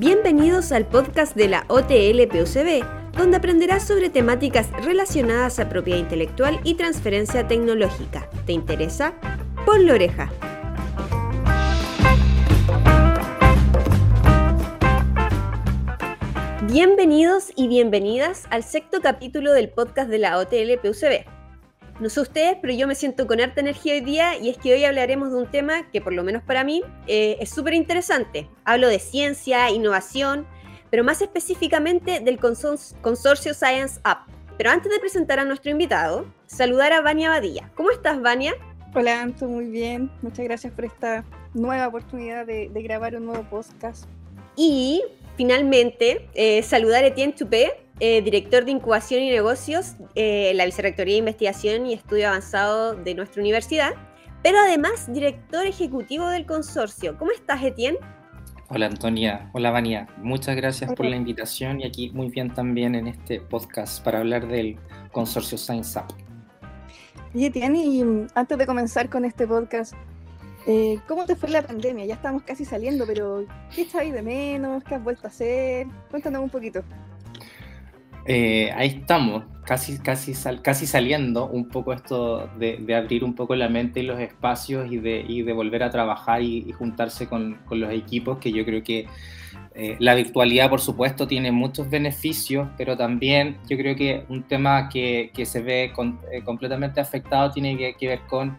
Bienvenidos al podcast de la OTL PUCB, donde aprenderás sobre temáticas relacionadas a propiedad intelectual y transferencia tecnológica. ¿Te interesa? Ponle oreja. Bienvenidos y bienvenidas al sexto capítulo del podcast de la OTL PUCB. No sé ustedes, pero yo me siento con harta energía hoy día y es que hoy hablaremos de un tema que por lo menos para mí eh, es súper interesante. Hablo de ciencia, innovación, pero más específicamente del consorcio Science Up. Pero antes de presentar a nuestro invitado, saludar a Vania Badilla. ¿Cómo estás, Vania? Hola, Anto, muy bien. Muchas gracias por esta nueva oportunidad de, grabar un nuevo podcast. Y finalmente, eh, saludar a Etienne Chupé, eh, director de Incubación y Negocios en la Vicerrectoría de Investigación y Estudio Avanzado de nuestra universidad, pero además director ejecutivo del consorcio. ¿Cómo estás, Etienne? Hola, Antonia. Hola, Vania. Muchas gracias por la invitación y aquí muy bien también en este podcast para hablar del consorcio Science Up. Y Etienne, y antes de comenzar con este podcast, eh, ¿cómo te fue la pandemia? Ya estamos casi saliendo, pero ¿qué echáis de menos? ¿Qué has vuelto a hacer? Cuéntanos un poquito. Eh, ahí estamos, casi, casi, casi saliendo un poco esto de, abrir un poco la mente y los espacios y de, y de volver a trabajar y, juntarse con, con, los equipos, que yo creo que eh, la virtualidad, por supuesto, tiene muchos beneficios, pero también yo creo que un tema que, que se ve completamente afectado tiene que ver con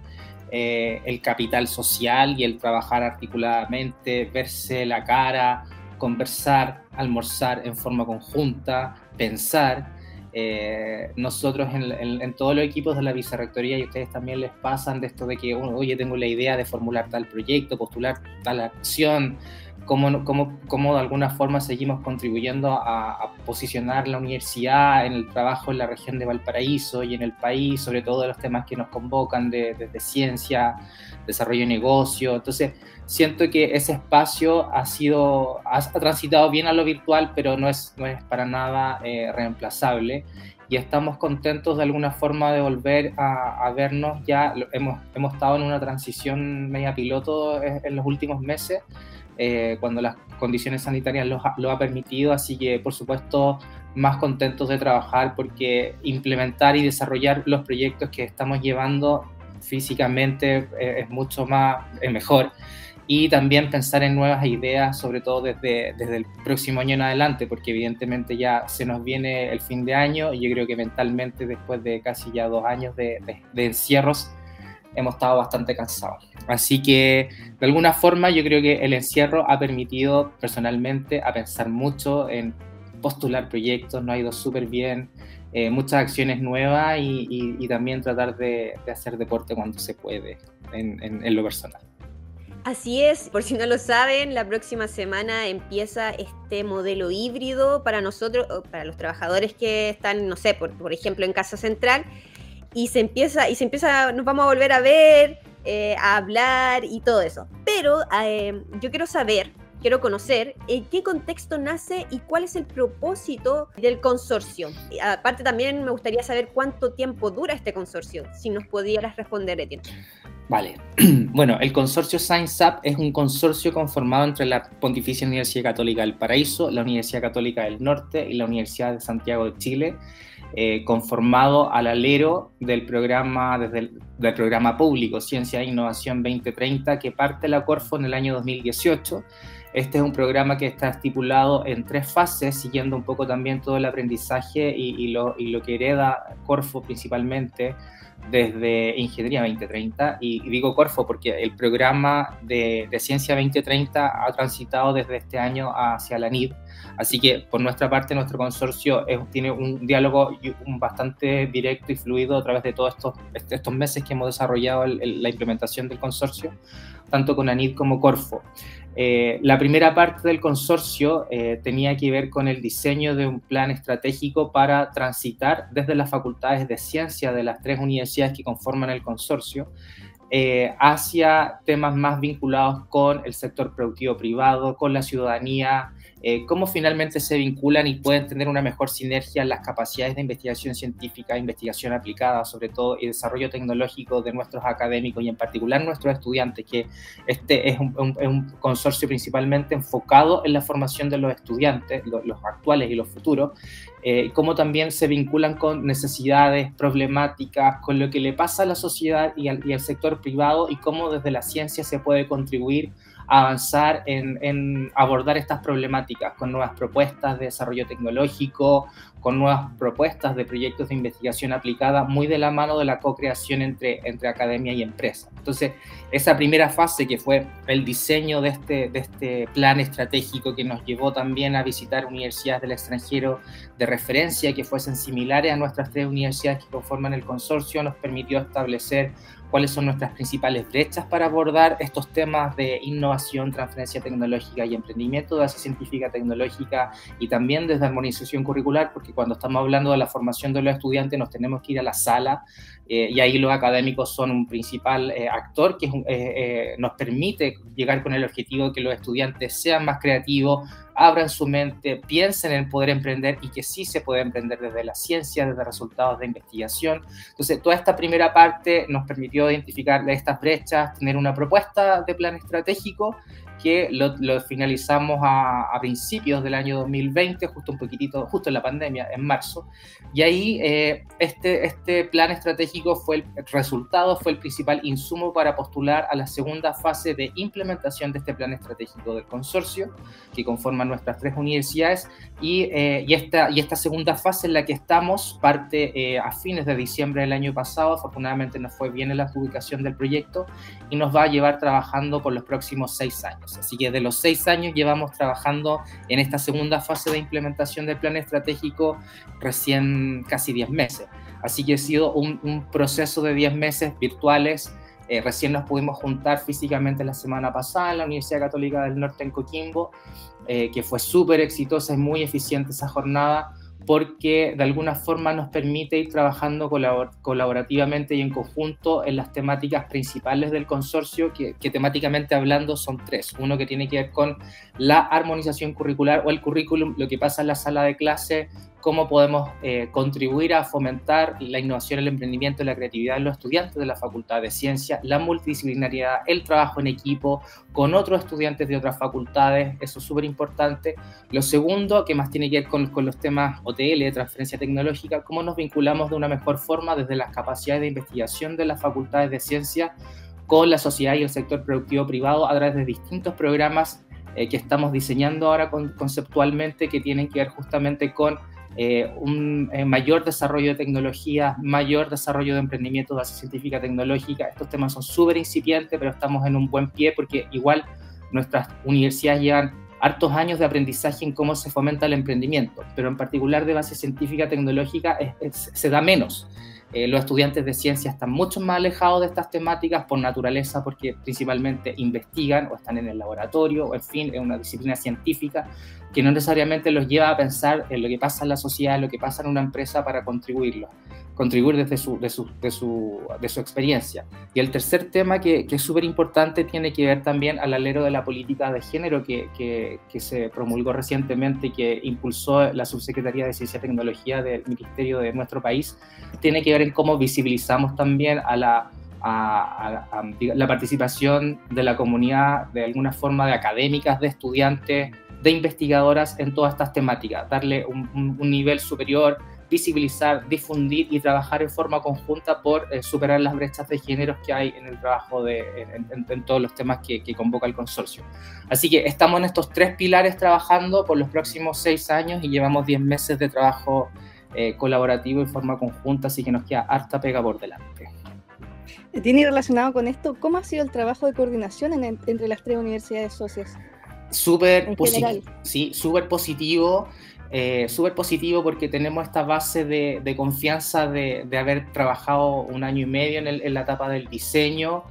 el capital social y el trabajar articuladamente, verse la cara, conversar, almorzar en forma conjunta, pensar. Eh, nosotros en, todos los equipos de la vicerrectoría y ustedes también les pasan de esto de que, oye, tengo la idea de formular tal proyecto, postular tal acción, cómo, cómo, cómo de alguna forma seguimos contribuyendo a, posicionar la universidad en el trabajo en la región de Valparaíso y en el país, sobre todo de los temas que nos convocan desde de, ciencia, desarrollo de negocio. Entonces, siento que ese espacio ha sido, ha, transitado bien a lo virtual, pero no es, no es para nada eh, reemplazable y estamos contentos de alguna forma de volver a, vernos. Ya hemos, hemos estado en una transición media piloto en los últimos meses, eh, cuando las condiciones sanitarias lo, lo, ha permitido, así que por supuesto más contentos de trabajar porque implementar y desarrollar los proyectos que estamos llevando físicamente eh, es mucho más, es mejor. Y también pensar en nuevas ideas, sobre todo desde, desde el próximo año en adelante, porque evidentemente ya se nos viene el fin de año y yo creo que mentalmente después de casi ya dos años de, de encierros, hemos estado bastante cansados. Así que de alguna forma yo creo que el encierro ha permitido personalmente a pensar mucho en postular proyectos, nos ha ido súper bien, eh, muchas acciones nuevas y, también tratar de, hacer deporte cuando se puede en, en lo personal. Así es, por si no lo saben, la próxima semana empieza este modelo híbrido para nosotros, para los trabajadores que están, no sé, por, por ejemplo, en Casa Central, y se empieza, y se empieza, nos vamos a volver a ver, eh, a hablar y todo eso. Pero eh, yo quiero saber, quiero conocer en qué contexto nace y cuál es el propósito del consorcio. aparte también me gustaría saber cuánto tiempo dura este consorcio, si nos pudieras responder, Etienne. Vale. Bueno, el consorcio Science Up es un consorcio conformado entre la Pontificia Universidad Católica del Paraíso, la Universidad Católica del Norte y la Universidad de Santiago de Chile eh, conformado al alero del programa, desde el, programa público Ciencia e Innovación 2030 que parte la Corfo en el año 2018. Este es un programa que está estipulado en tres fases, siguiendo un poco también todo el aprendizaje y, lo, y lo que hereda Corfo principalmente desde Ingeniería 2030. Y, digo Corfo porque el programa de, Ciencia 2030 ha transitado desde este año hacia la NID. Así que por nuestra parte, nuestro consorcio tiene un diálogo bastante directo y fluido a través de todos estos, estos meses que hemos desarrollado la implementación del consorcio, tanto con ANID como Corfo. Eh, la primera parte del consorcio eh, tenía que ver con el diseño de un plan estratégico para transitar desde las facultades de ciencia de las tres universidades que conforman el consorcio eh, hacia temas más vinculados con el sector productivo privado, con la ciudadanía, eh, cómo finalmente se vinculan y pueden tener una mejor sinergia las capacidades de investigación científica, investigación aplicada, sobre todo, y desarrollo tecnológico de nuestros académicos y en particular nuestros estudiantes, que este es un, consorcio principalmente enfocado en la formación de los estudiantes, los, actuales y los futuros, eh, cómo también se vinculan con necesidades, problemáticas, con lo que le pasa a la sociedad y al sector privado y cómo desde la ciencia se puede contribuir avanzar en, abordar estas problemáticas con nuevas propuestas de desarrollo tecnológico, con nuevas propuestas de proyectos de investigación aplicada, muy de la mano de la co-creación entre, entre academia y empresa. Entonces, esa primera fase que fue el diseño de este, de este plan estratégico que nos llevó también a visitar universidades del extranjero de referencia que fuesen similares a nuestras tres universidades que conforman el consorcio, nos permitió establecer cuáles son nuestras principales brechas para abordar estos temas de innovación, transferencia tecnológica y emprendimiento de base científica tecnológica y también desde armonización curricular, porque cuando estamos hablando de la formación de los estudiantes nos tenemos que ir a la sala eh, y ahí los académicos son un principal eh, actor que eh, nos permite llegar con el objetivo de que los estudiantes sean más creativos, abran su mente, piensen en poder emprender y que sí se puede emprender desde la ciencia, desde resultados de investigación. Entonces, toda esta primera parte nos permitió identificar estas brechas, tener una propuesta de plan estratégico que lo, finalizamos a, principios del año 2020, justo un poquitito, justo en la pandemia, en marzo. Y ahí eh, este, este plan estratégico fue el, resultado, fue el principal insumo para postular a la segunda fase de implementación de este plan estratégico del consorcio, que conforman nuestras tres universidades. Y, eh, y, esta, y esta segunda fase en la que estamos parte eh, a fines de diciembre del año pasado. Afortunadamente nos fue bien en la publicación del proyecto y nos va a llevar trabajando por los próximos seis años. Así que de los seis años llevamos trabajando en esta segunda fase de implementación del plan estratégico recién casi diez meses. Así que ha sido un, proceso de diez meses virtuales. Eh, recién nos pudimos juntar físicamente la semana pasada en la Universidad Católica del Norte en Coquimbo, eh, que fue súper exitosa y muy eficiente esa jornada porque de alguna forma nos permite ir trabajando colaborativamente y en conjunto en las temáticas principales del consorcio, que, que, temáticamente hablando son tres. Uno que tiene que ver con la armonización curricular o el currículum, lo que pasa en la sala de clase, cómo podemos eh, contribuir a fomentar la innovación, el emprendimiento y la creatividad de los estudiantes de la Facultad de Ciencia, la multidisciplinariedad, el trabajo en equipo con otros estudiantes de otras facultades, eso es súper importante. Lo segundo, que más tiene que ver con, con, los temas OTL, de transferencia tecnológica, cómo nos vinculamos de una mejor forma desde las capacidades de investigación de las facultades de ciencia con la sociedad y el sector productivo privado a través de distintos programas eh, que estamos diseñando ahora conceptualmente que tienen que ver justamente con eh, un eh, mayor desarrollo de tecnología, mayor desarrollo de emprendimiento de base científica tecnológica. Estos temas son súper incipientes, pero estamos en un buen pie porque igual nuestras universidades llevan hartos años de aprendizaje en cómo se fomenta el emprendimiento, pero en particular de base científica tecnológica se da menos. Eh, los estudiantes de ciencia están mucho más alejados de estas temáticas por naturaleza, porque principalmente investigan o están en el laboratorio, o en fin, es una disciplina científica que no necesariamente los lleva a pensar en lo que pasa en la sociedad, en lo que pasa en una empresa para contribuirlo contribuir desde su, de, su, de, su, de su experiencia. Y el tercer tema que, es súper importante tiene que ver también al alero de la política de género que, que, que, se promulgó recientemente y que impulsó la Subsecretaría de Ciencia y Tecnología del Ministerio de nuestro país. Tiene que ver en cómo visibilizamos también a la, a, la participación de la comunidad, de alguna forma, de académicas, de estudiantes, de investigadoras en todas estas temáticas, darle un nivel superior visibilizar, difundir y trabajar en forma conjunta por eh, superar las brechas de géneros que hay en el trabajo de, en, todos los temas que, convoca el consorcio. Así que estamos en estos tres pilares trabajando por los próximos seis años y llevamos diez meses de trabajo eh, colaborativo en forma conjunta, así que nos queda harta pega por delante. Tiene relacionado con esto, ¿cómo ha sido el trabajo de coordinación entre las tres universidades socias? Súper positivo, sí, súper positivo eh, súper positivo porque tenemos esta base de, de confianza de, de, haber trabajado un año y medio en, el, en la etapa del diseño.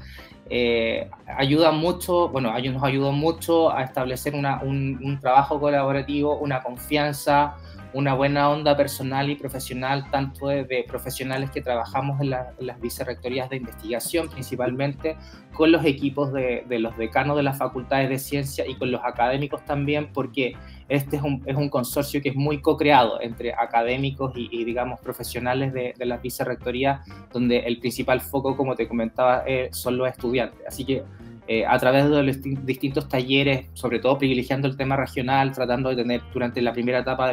Eh, ayuda mucho, bueno, nos ayudó mucho a establecer una, un, un, trabajo colaborativo, una confianza, una buena onda personal y profesional, tanto de, profesionales que trabajamos en, las vicerrectorías de investigación, principalmente con los equipos de, los decanos de las facultades de ciencia y con los académicos también, porque este es un, es un consorcio que es muy co-creado entre académicos y, digamos, profesionales de, de las vicerrectorías, donde el principal foco, como te comentaba, eh, son los estudiantes. Así que eh, a través de los distintos talleres, sobre todo privilegiando el tema regional, tratando de tener durante la primera etapa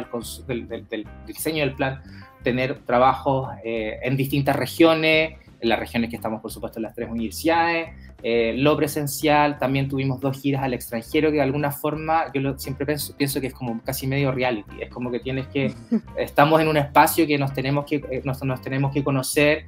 del, del, diseño del plan, tener trabajos eh, en distintas regiones, en las regiones que estamos, por supuesto, en las tres universidades, eh, lo presencial, también tuvimos dos giras al extranjero que de alguna forma yo siempre pienso, pienso, que es como casi medio reality, es como que tienes que, estamos en un espacio que nos tenemos que, nos, nos tenemos que conocer,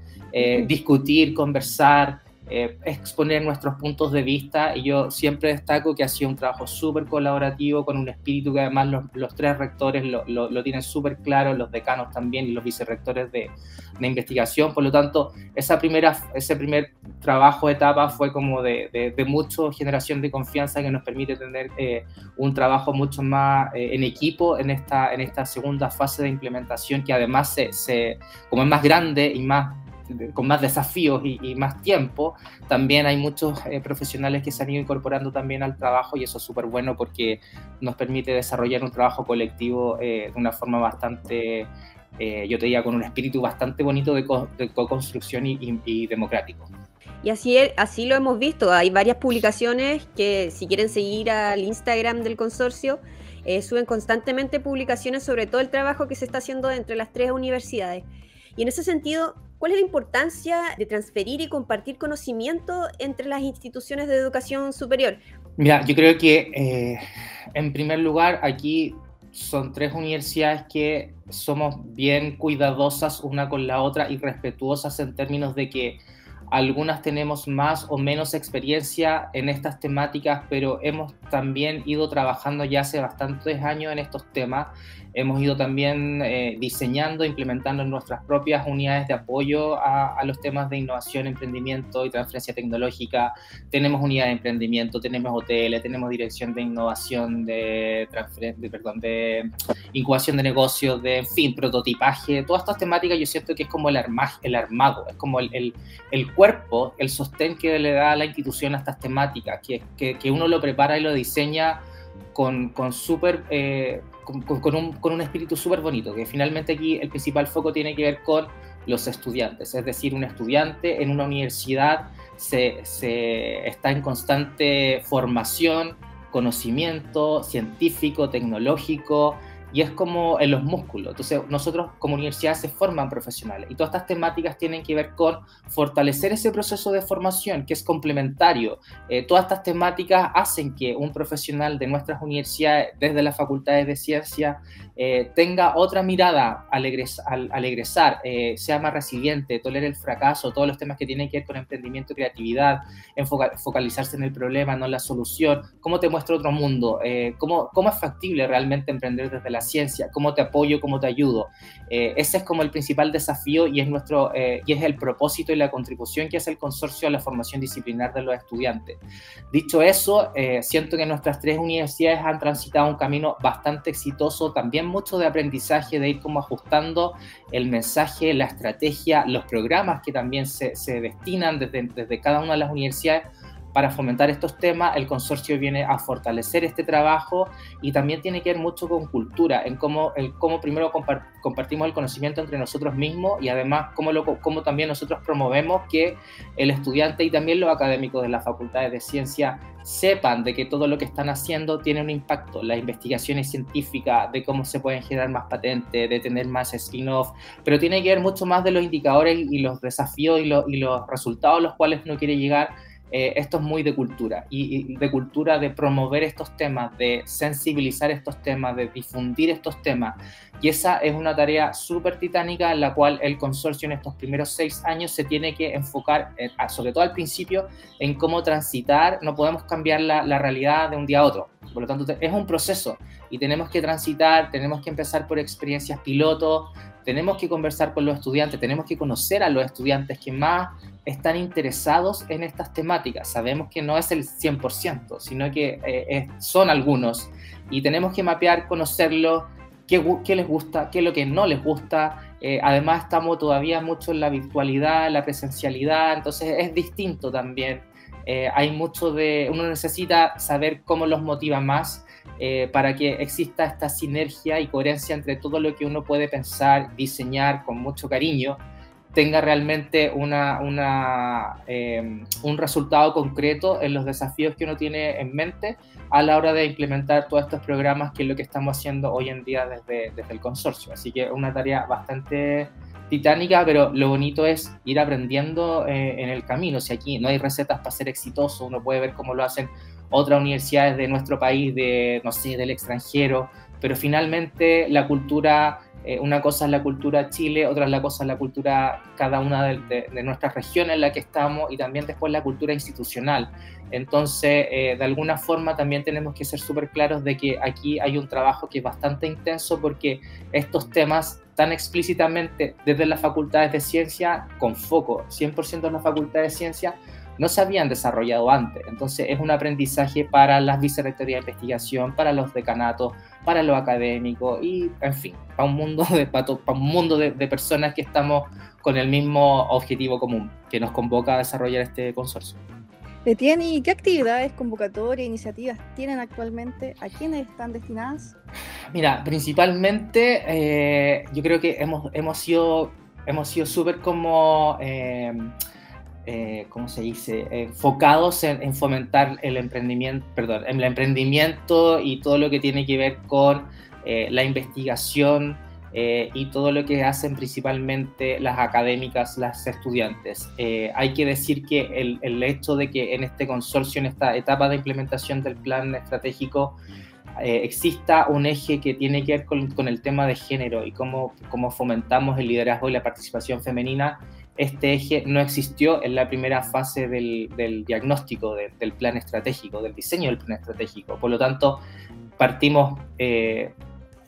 discutir, conversar, eh, exponer nuestros puntos de vista. Y yo siempre destaco que ha sido un trabajo súper colaborativo con un espíritu que además los, tres rectores lo, lo, tienen súper claro, los decanos también y los vicerrectores de, de, investigación, por lo tanto esa primera, ese primer trabajo, etapa fue como de, de, mucha generación de confianza que nos permite tener eh, un trabajo mucho más eh, en equipo en esta, en esta segunda fase de implementación que además se, se, como es más grande y más con más desafíos y, más tiempo, también hay muchos eh, profesionales que se han ido incorporando también al trabajo y eso es súper bueno porque nos permite desarrollar un trabajo colectivo eh, de una forma bastante, eh, yo te diría, con un espíritu bastante bonito de co-construcción y, democrático. Y así, así lo hemos visto, hay varias publicaciones que si quieren seguir al Instagram del consorcio, suben constantemente publicaciones sobre todo el trabajo que se está haciendo entre las tres universidades. Y en ese sentido, ¿Cuál es la importancia de transferir y compartir conocimiento entre las instituciones de educación superior? Mira, yo creo que eh, en primer lugar aquí son tres universidades que somos bien cuidadosas una con la otra y respetuosas en términos de que algunas tenemos más o menos experiencia en estas temáticas, pero hemos también ido trabajando ya hace bastantes años en estos temas Hemos ido también eh, diseñando, implementando nuestras propias unidades de apoyo a, los temas de innovación, emprendimiento y transferencia tecnológica. Tenemos unidades de emprendimiento, tenemos hoteles, tenemos dirección de innovación, de, de, perdón, de incubación de negocios, de, en fin, prototipaje. Todas estas temáticas yo siento que es como el, el armado, es como el, el, el, cuerpo, el sostén que le da la institución a estas temáticas, que, que, uno lo prepara y lo diseña con, con súper... Eh, con, un, con un espíritu súper bonito, que finalmente aquí el principal foco tiene que ver con los estudiantes, es decir, un estudiante en una universidad se, se está en constante formación, conocimiento científico, tecnológico, y es como en los músculos. Entonces, nosotros como universidad se forman profesionales y todas estas temáticas tienen que ver con fortalecer ese proceso de formación que es complementario. Eh, todas estas temáticas hacen que un profesional de nuestras universidades, desde las facultades de ciencia, eh, tenga otra mirada al, egresar, eh, sea más resiliente, tolere el fracaso, todos los temas que tienen que ver con emprendimiento creatividad, focalizarse en el problema, no en la solución, cómo te muestra otro mundo, cómo, cómo es factible realmente emprender desde ciencia, cómo te apoyo, cómo te ayudo. Eh, ese es como el principal desafío y es, nuestro, eh, y es el propósito y la contribución que hace el consorcio a la formación disciplinar de los estudiantes. Dicho eso, eh, siento que nuestras tres universidades han transitado un camino bastante exitoso, también mucho de aprendizaje, de ir como ajustando el mensaje, la estrategia, los programas que también se, se destinan desde, desde cada una de las universidades para fomentar estos temas, el consorcio viene a fortalecer este trabajo y también tiene que ver mucho con cultura, en cómo, el, cómo primero compartimos el conocimiento entre nosotros mismos y además cómo, lo, cómo también nosotros promovemos que el estudiante y también los académicos de las facultades de ciencia sepan de que todo lo que están haciendo tiene un impacto, las investigaciones científicas, de cómo se pueden generar más patentes, de tener más spin-off, pero tiene que ver mucho más de los indicadores y los desafíos y, y los resultados a los cuales uno quiere llegar eh, esto es muy de cultura y, de cultura de promover estos temas, de sensibilizar estos temas, de difundir estos temas. Y esa es una tarea súper titánica en la cual el consorcio en estos primeros seis años se tiene que enfocar, eh, sobre todo al principio, en cómo transitar. No podemos cambiar la, la realidad de un día a otro. Por lo tanto, es un proceso y tenemos que transitar, tenemos que empezar por experiencias piloto, tenemos que conversar con los estudiantes, tenemos que conocer a los estudiantes que más están interesados en estas temáticas. Sabemos que no es el 100%, sino que eh, son algunos y tenemos que mapear, conocerlos, qué, les gusta, qué es lo que no les gusta. Eh, además estamos todavía mucho en la virtualidad, la presencialidad, entonces es distinto también. Eh, hay mucho de, uno necesita saber cómo los motiva más eh, para que exista esta sinergia y coherencia entre todo lo que uno puede pensar, diseñar con mucho cariño tenga realmente una, una, eh, un resultado concreto en los desafíos que uno tiene en mente a la hora de implementar todos estos programas, que es lo que estamos haciendo hoy en día desde, desde el consorcio. Así que una tarea bastante titánica, pero lo bonito es ir aprendiendo eh, en el camino. Si aquí no hay recetas para ser exitoso, uno puede ver cómo lo hacen otras universidades de nuestro país, de, no sé, del extranjero, pero finalmente la cultura eh, una cosa es la cultura Chile, otra es la cosa es la cultura cada una de, nuestras regiones en la que estamos y también después la cultura institucional. Entonces, eh, de alguna forma también tenemos que ser súper claros de que aquí hay un trabajo que es bastante intenso porque estos temas tan explícitamente desde las facultades de ciencia, con foco 100% en las facultades de ciencia, no se habían desarrollado antes. Entonces es un aprendizaje para las vicerrectorías de investigación, para los decanatos, para lo académico y, en fin, para un mundo de, para, un mundo de, personas que estamos con el mismo objetivo común que nos convoca a desarrollar este consorcio. Etienne, ¿y qué actividades, convocatorias, iniciativas tienen actualmente? ¿A quiénes están destinadas? Mira, principalmente eh, yo creo que hemos, hemos sido hemos sido súper como eh, eh, ¿cómo se dice?, enfocados en, fomentar el emprendimiento, perdón, el emprendimiento y todo lo que tiene que ver con la investigación eh, y todo lo que hacen principalmente las académicas, las estudiantes. hay que decir que el, el, hecho de que en este consorcio, en esta etapa de implementación del plan estratégico, exista un eje que tiene que ver con, con el tema de género y cómo, cómo fomentamos el liderazgo y la participación femenina este eje no existió en la primera fase del, diagnóstico del plan estratégico, del diseño del plan estratégico. Por lo tanto, partimos, eh,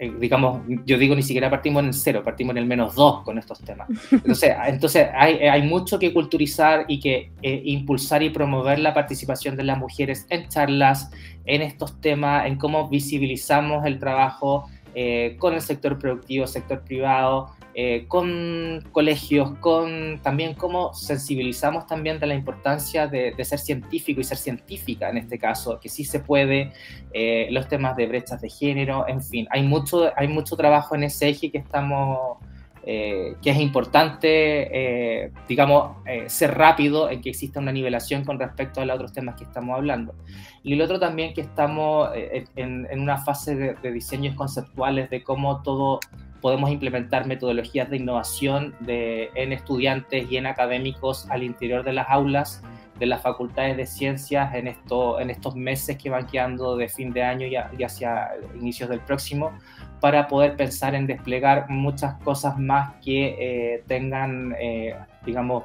eh, digamos, yo digo ni siquiera partimos en el cero, partimos en el menos dos con estos temas. Entonces, entonces hay, mucho que culturizar y que eh, impulsar y promover la participación de las mujeres en charlas, en estos temas, en cómo visibilizamos el trabajo con el sector productivo, sector privado, eh, con colegios, con también cómo sensibilizamos también de la importancia de, ser científico y ser científica en este caso, que sí se puede, eh, los temas de brechas de género, en fin, hay mucho, hay mucho trabajo en ese eje que estamos... Eh, que es importante, digamos, ser rápido en que exista una nivelación con respecto a los otros temas que estamos hablando. Y el otro también que estamos en, una fase de, de diseños conceptuales de cómo todo podemos implementar metodologías de innovación de, en estudiantes y en académicos al interior de las aulas de las facultades de ciencias en, esto, en estos meses que van quedando de fin de año y, hacia inicios del próximo, para poder pensar en desplegar muchas cosas más que eh, tengan, eh, digamos,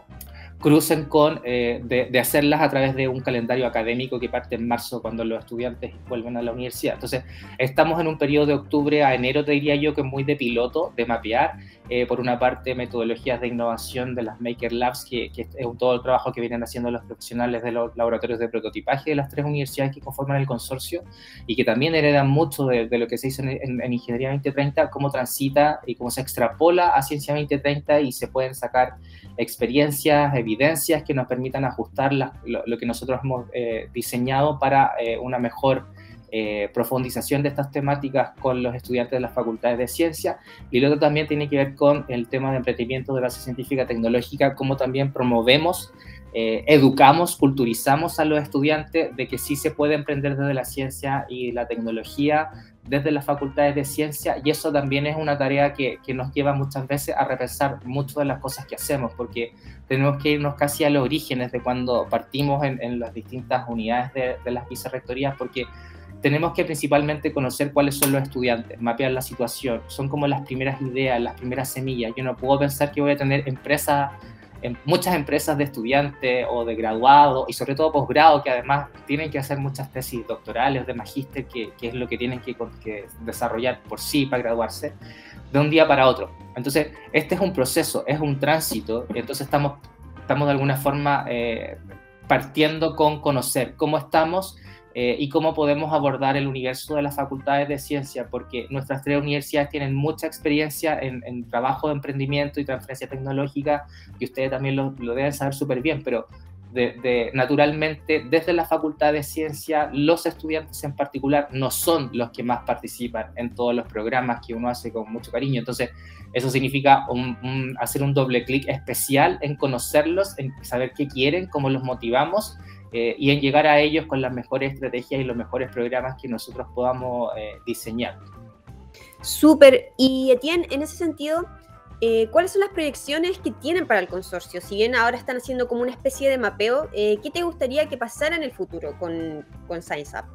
crucen con eh, de, hacerlas a través de un calendario académico que parte en marzo cuando los estudiantes vuelven a la universidad. Entonces, estamos en un periodo de octubre a enero, te diría yo, que muy de piloto, de mapear, eh, por una parte, metodologías de innovación de las Maker Labs, que, es todo el trabajo que vienen haciendo los profesionales de los laboratorios de prototipaje de las tres universidades que conforman el consorcio y que también heredan mucho de, lo que se hizo en, en, Ingeniería 2030, cómo transita y cómo se extrapola a Ciencia 2030 y se pueden sacar experiencias, evidencias que nos permitan ajustar lo, que nosotros hemos eh, diseñado para eh, una mejor eh, profundización de estas temáticas con los estudiantes de las facultades de ciencia. Y luego también tiene que ver con el tema de emprendimiento de base científica tecnológica, cómo también promovemos, educamos, culturizamos a los estudiantes de que sí se puede emprender desde la ciencia y la tecnología desde las facultades de ciencia y eso también es una tarea que, que, nos lleva muchas veces a repensar mucho de las cosas que hacemos porque tenemos que irnos casi a los orígenes de cuando partimos en, en las distintas unidades de, de las vicerrectorías porque tenemos que principalmente conocer cuáles son los estudiantes, mapear la situación, son como las primeras ideas, las primeras semillas. Yo no puedo pensar que voy a tener empresas muchas empresas de estudiantes o de graduados y sobre todo posgrado que además tienen que hacer muchas tesis doctorales de magíster que, que, es lo que tienen que, desarrollar por sí para graduarse de un día para otro. Entonces, este es un proceso, es un tránsito, entonces estamos, estamos de alguna forma eh, partiendo con conocer cómo estamos eh, y cómo podemos abordar el universo de las facultades de ciencia, porque nuestras tres universidades tienen mucha experiencia en, trabajo de emprendimiento y transferencia tecnológica, y ustedes también lo, deben saber súper bien, pero de, naturalmente desde la facultad de ciencia los estudiantes en particular no son los que más participan en todos los programas que uno hace con mucho cariño. Entonces, eso significa hacer un doble clic especial en conocerlos, en saber qué quieren, cómo los motivamos eh, y en llegar a ellos con las mejores estrategias y los mejores programas que nosotros podamos eh, diseñar. Súper. Y Etienne, en ese sentido, eh, ¿cuáles son las proyecciones que tienen para el consorcio? Si bien ahora están haciendo como una especie de mapeo, ¿qué te gustaría que pasara en el futuro con, con Science Up?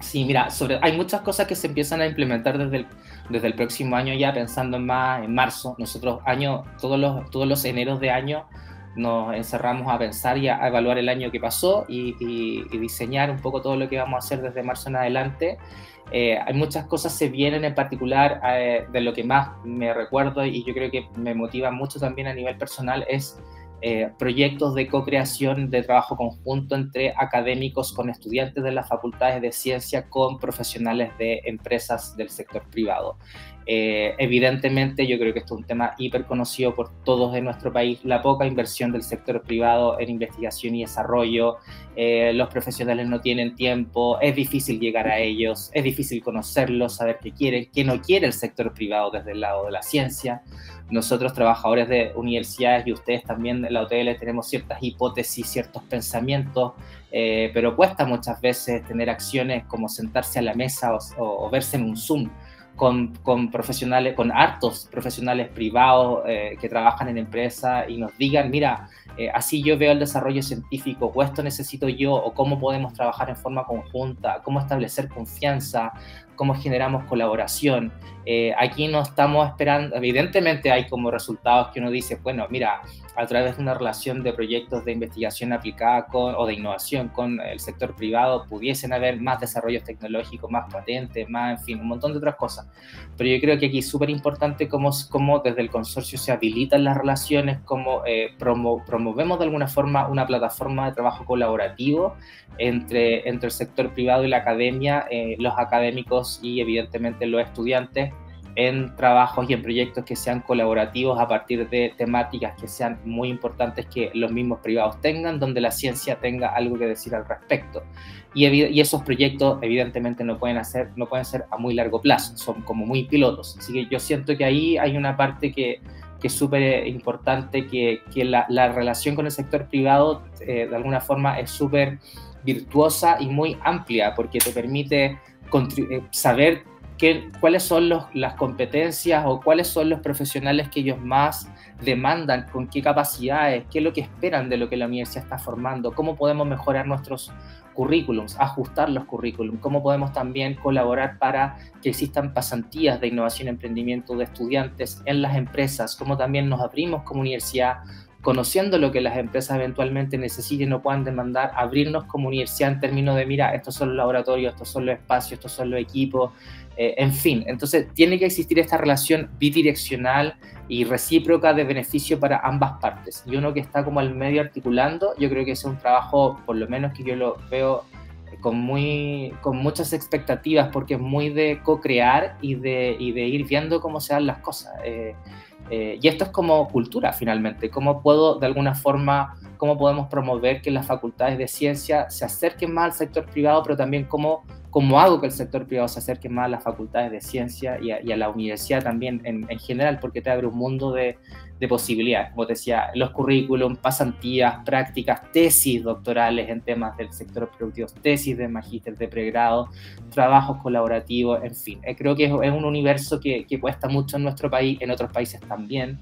Sí, mira, sobre, hay muchas cosas que se empiezan a implementar desde el, desde el próximo año ya, pensando en más en marzo. Nosotros año, todos los, todos los eneros de año nos encerramos a pensar y a, evaluar el año que pasó y, diseñar un poco todo lo que vamos a hacer desde marzo en adelante. Eh, hay muchas cosas se vienen en particular eh, de lo que más me recuerdo y yo creo que me motiva mucho también a nivel personal es eh, proyectos de co-creación de trabajo conjunto entre académicos con estudiantes de las facultades de ciencia con profesionales de empresas del sector privado. Eh, evidentemente, yo creo que esto es un tema hiper conocido por todos en nuestro país, la poca inversión del sector privado en investigación y desarrollo, eh, los profesionales no tienen tiempo, es difícil llegar a ellos, es difícil conocerlos, saber qué quieren, qué no quiere el sector privado desde el lado de la ciencia. Nosotros, trabajadores de universidades y ustedes también en la OTL, tenemos ciertas hipótesis, ciertos pensamientos, eh, pero cuesta muchas veces tener acciones como sentarse a la mesa o, o verse en un Zoom con, con, profesionales, con hartos profesionales privados eh, que trabajan en empresas y nos digan, mira, eh, así yo veo el desarrollo científico, o esto necesito yo, o cómo podemos trabajar en forma conjunta, cómo establecer confianza, cómo generamos colaboración. Eh, aquí no estamos esperando, evidentemente hay como resultados que uno dice, bueno, mira, a través de una relación de proyectos de investigación aplicada con, o de innovación con el sector privado pudiesen haber más desarrollos tecnológicos, más patentes, más, en fin, un montón de otras cosas. Pero yo creo que aquí es súper importante cómo, cómo, desde el consorcio se habilitan las relaciones, cómo eh, promovemos de alguna forma una plataforma de trabajo colaborativo entre, entre el sector privado y la academia, eh, los académicos y evidentemente los estudiantes en trabajos y en proyectos que sean colaborativos a partir de temáticas que sean muy importantes que los mismos privados tengan, donde la ciencia tenga algo que decir al respecto. Y, y, esos proyectos evidentemente no pueden, hacer, no pueden ser a muy largo plazo, son como muy pilotos. Así que yo siento que ahí hay una parte que, que es súper importante, que, que la, la, relación con el sector privado eh, de alguna forma es súper virtuosa y muy amplia, porque te permite eh, saber qué, cuáles son los, las competencias o cuáles son los profesionales que ellos más demandan, con qué capacidades, qué es lo que esperan de lo que la universidad está formando, cómo podemos mejorar nuestros currículums, ajustar los currículums, cómo podemos también colaborar para que existan pasantías de innovación y emprendimiento de estudiantes en las empresas, cómo también nos abrimos como universidad conociendo lo que las empresas eventualmente necesiten o puedan demandar, abrirnos como universidad en términos de, mira, estos son los laboratorios, estos son los espacios, estos son los equipos, eh, en fin. Entonces, tiene que existir esta relación bidireccional y recíproca de beneficio para ambas partes. Y uno que está como al medio articulando, yo creo que es un trabajo, por lo menos que yo lo veo con, muy, con muchas expectativas, porque es muy de co-crear y de, y de ir viendo cómo se dan las cosas. Eh, eh, y esto es como cultura finalmente, cómo puedo de alguna forma, cómo podemos promover que las facultades de ciencia se acerquen más al sector privado, pero también cómo cómo hago que el sector privado se acerque más a las facultades de ciencia y a, la universidad también en, general, porque te abre un mundo de, posibilidades, como te decía, los currículum, pasantías, prácticas, tesis doctorales en temas del sector productivo, tesis de magíster, de pregrado, trabajos colaborativos, en fin. Eh, creo que es, un universo que, que cuesta mucho en nuestro país, en otros países también.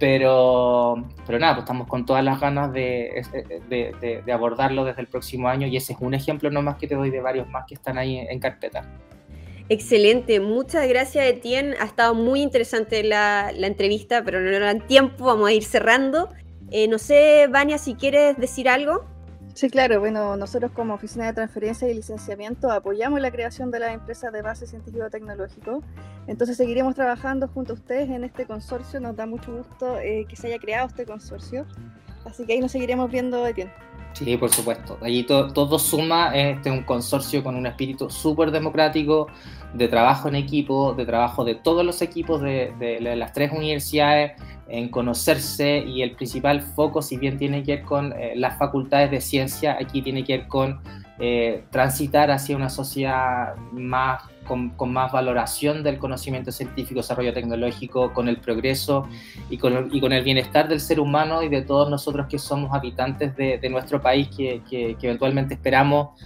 Pero, pero nada, pues estamos con todas las ganas de, de, de, abordarlo desde el próximo año y ese es un ejemplo nomás que te doy de varios más que están ahí en, carpeta. Excelente, muchas gracias Etienne, ha estado muy interesante la, la entrevista, pero no nos dan tiempo, vamos a ir cerrando. Eh, no sé, Vania, si quieres decir algo. Sí, claro. Bueno, nosotros como Oficina de Transferencia y Licenciamiento apoyamos la creación de las empresas de base científico-tecnológico. Entonces seguiremos trabajando junto a ustedes en este consorcio. Nos da mucho gusto eh, que se haya creado este consorcio. Así que ahí nos seguiremos viendo bien. Sí, por supuesto. Allí todo suma, este es un consorcio con un espíritu súper democrático, de trabajo en equipo, de trabajo de todos los equipos de, de, las tres universidades, en conocerse y el principal foco, si bien tiene que ver con eh, las facultades de ciencia, aquí tiene que ver con eh, transitar hacia una sociedad más con, más valoración del conocimiento científico, desarrollo tecnológico, con el progreso y con, el bienestar del ser humano y de todos nosotros que somos habitantes de, nuestro país, que, eventualmente esperamos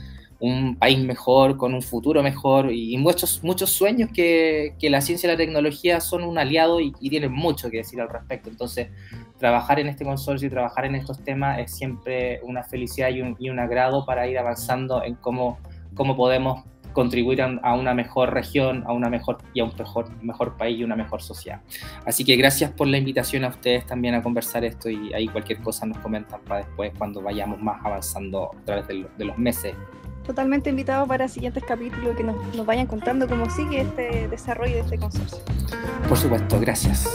un país mejor, con un futuro mejor y muchos, muchos sueños que, la ciencia y la tecnología son un aliado y, tienen mucho que decir al respecto. Entonces, trabajar en este consorcio y trabajar en estos temas es siempre una felicidad y un, y un agrado para ir avanzando en cómo, cómo podemos contribuir a, una mejor región, a una mejor y a un mejor, mejor país y una mejor sociedad. Así que gracias por la invitación a ustedes también a conversar esto y ahí cualquier cosa nos comentan para después cuando vayamos más avanzando a través de, los meses. Totalmente invitado para siguientes capítulos que nos, nos vayan contando cómo sigue este desarrollo de este consorcio. Por supuesto, gracias.